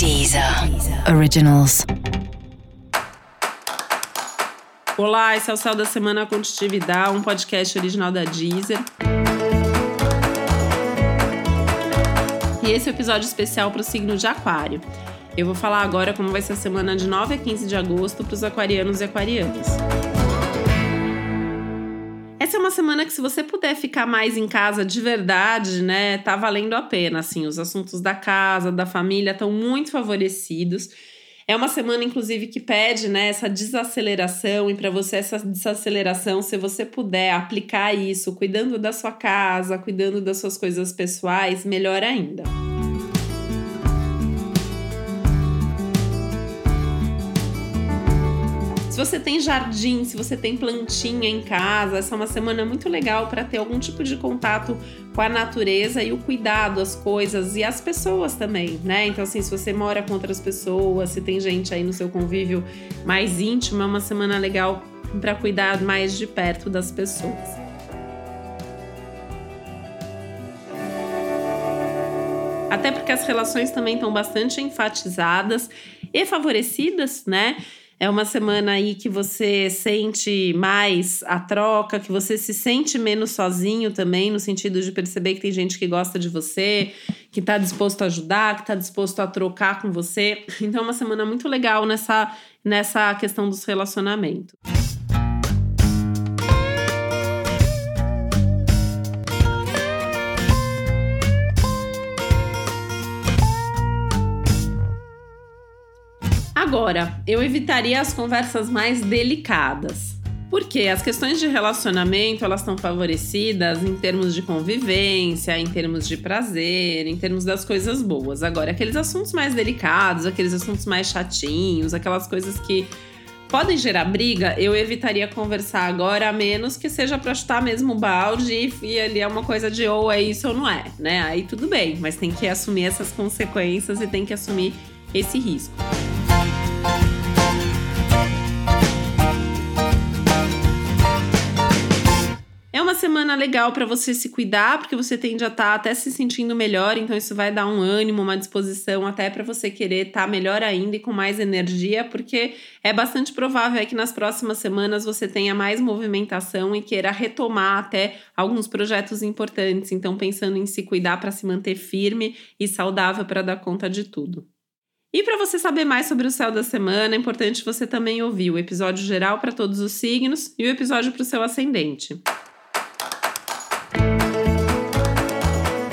Deezer Originals. Olá, esse é o Céu da Semana Contitividade, um podcast original da Deezer. E esse é o um episódio especial para o signo de Aquário. Eu vou falar agora como vai ser a semana de 9 a 15 de agosto para os aquarianos e aquarianas. Essa é uma semana que, se você puder ficar mais em casa de verdade, né, tá valendo a pena. Assim, os assuntos da casa, da família estão muito favorecidos. É uma semana, inclusive, que pede né, essa desaceleração, e para você, essa desaceleração, se você puder aplicar isso, cuidando da sua casa, cuidando das suas coisas pessoais, melhor ainda. Você tem jardim, se você tem plantinha em casa, essa é uma semana muito legal para ter algum tipo de contato com a natureza e o cuidado, as coisas e as pessoas também, né? Então, assim, se você mora com outras pessoas, se tem gente aí no seu convívio mais íntimo, é uma semana legal para cuidar mais de perto das pessoas. Até porque as relações também estão bastante enfatizadas e favorecidas, né? É uma semana aí que você sente mais a troca, que você se sente menos sozinho também, no sentido de perceber que tem gente que gosta de você, que está disposto a ajudar, que está disposto a trocar com você. Então é uma semana muito legal nessa, nessa questão dos relacionamentos. Agora, eu evitaria as conversas mais delicadas. Porque as questões de relacionamento, elas estão favorecidas em termos de convivência, em termos de prazer, em termos das coisas boas. Agora, aqueles assuntos mais delicados, aqueles assuntos mais chatinhos, aquelas coisas que podem gerar briga, eu evitaria conversar agora, a menos que seja para chutar mesmo o balde e ali é uma coisa de ou é isso ou não é, né? Aí tudo bem, mas tem que assumir essas consequências e tem que assumir esse risco. Semana legal para você se cuidar, porque você tende a estar tá até se sentindo melhor, então isso vai dar um ânimo, uma disposição até para você querer estar tá melhor ainda e com mais energia, porque é bastante provável que nas próximas semanas você tenha mais movimentação e queira retomar até alguns projetos importantes. Então, pensando em se cuidar para se manter firme e saudável para dar conta de tudo. E para você saber mais sobre o céu da semana, é importante você também ouvir o episódio geral para todos os signos e o episódio para o seu ascendente.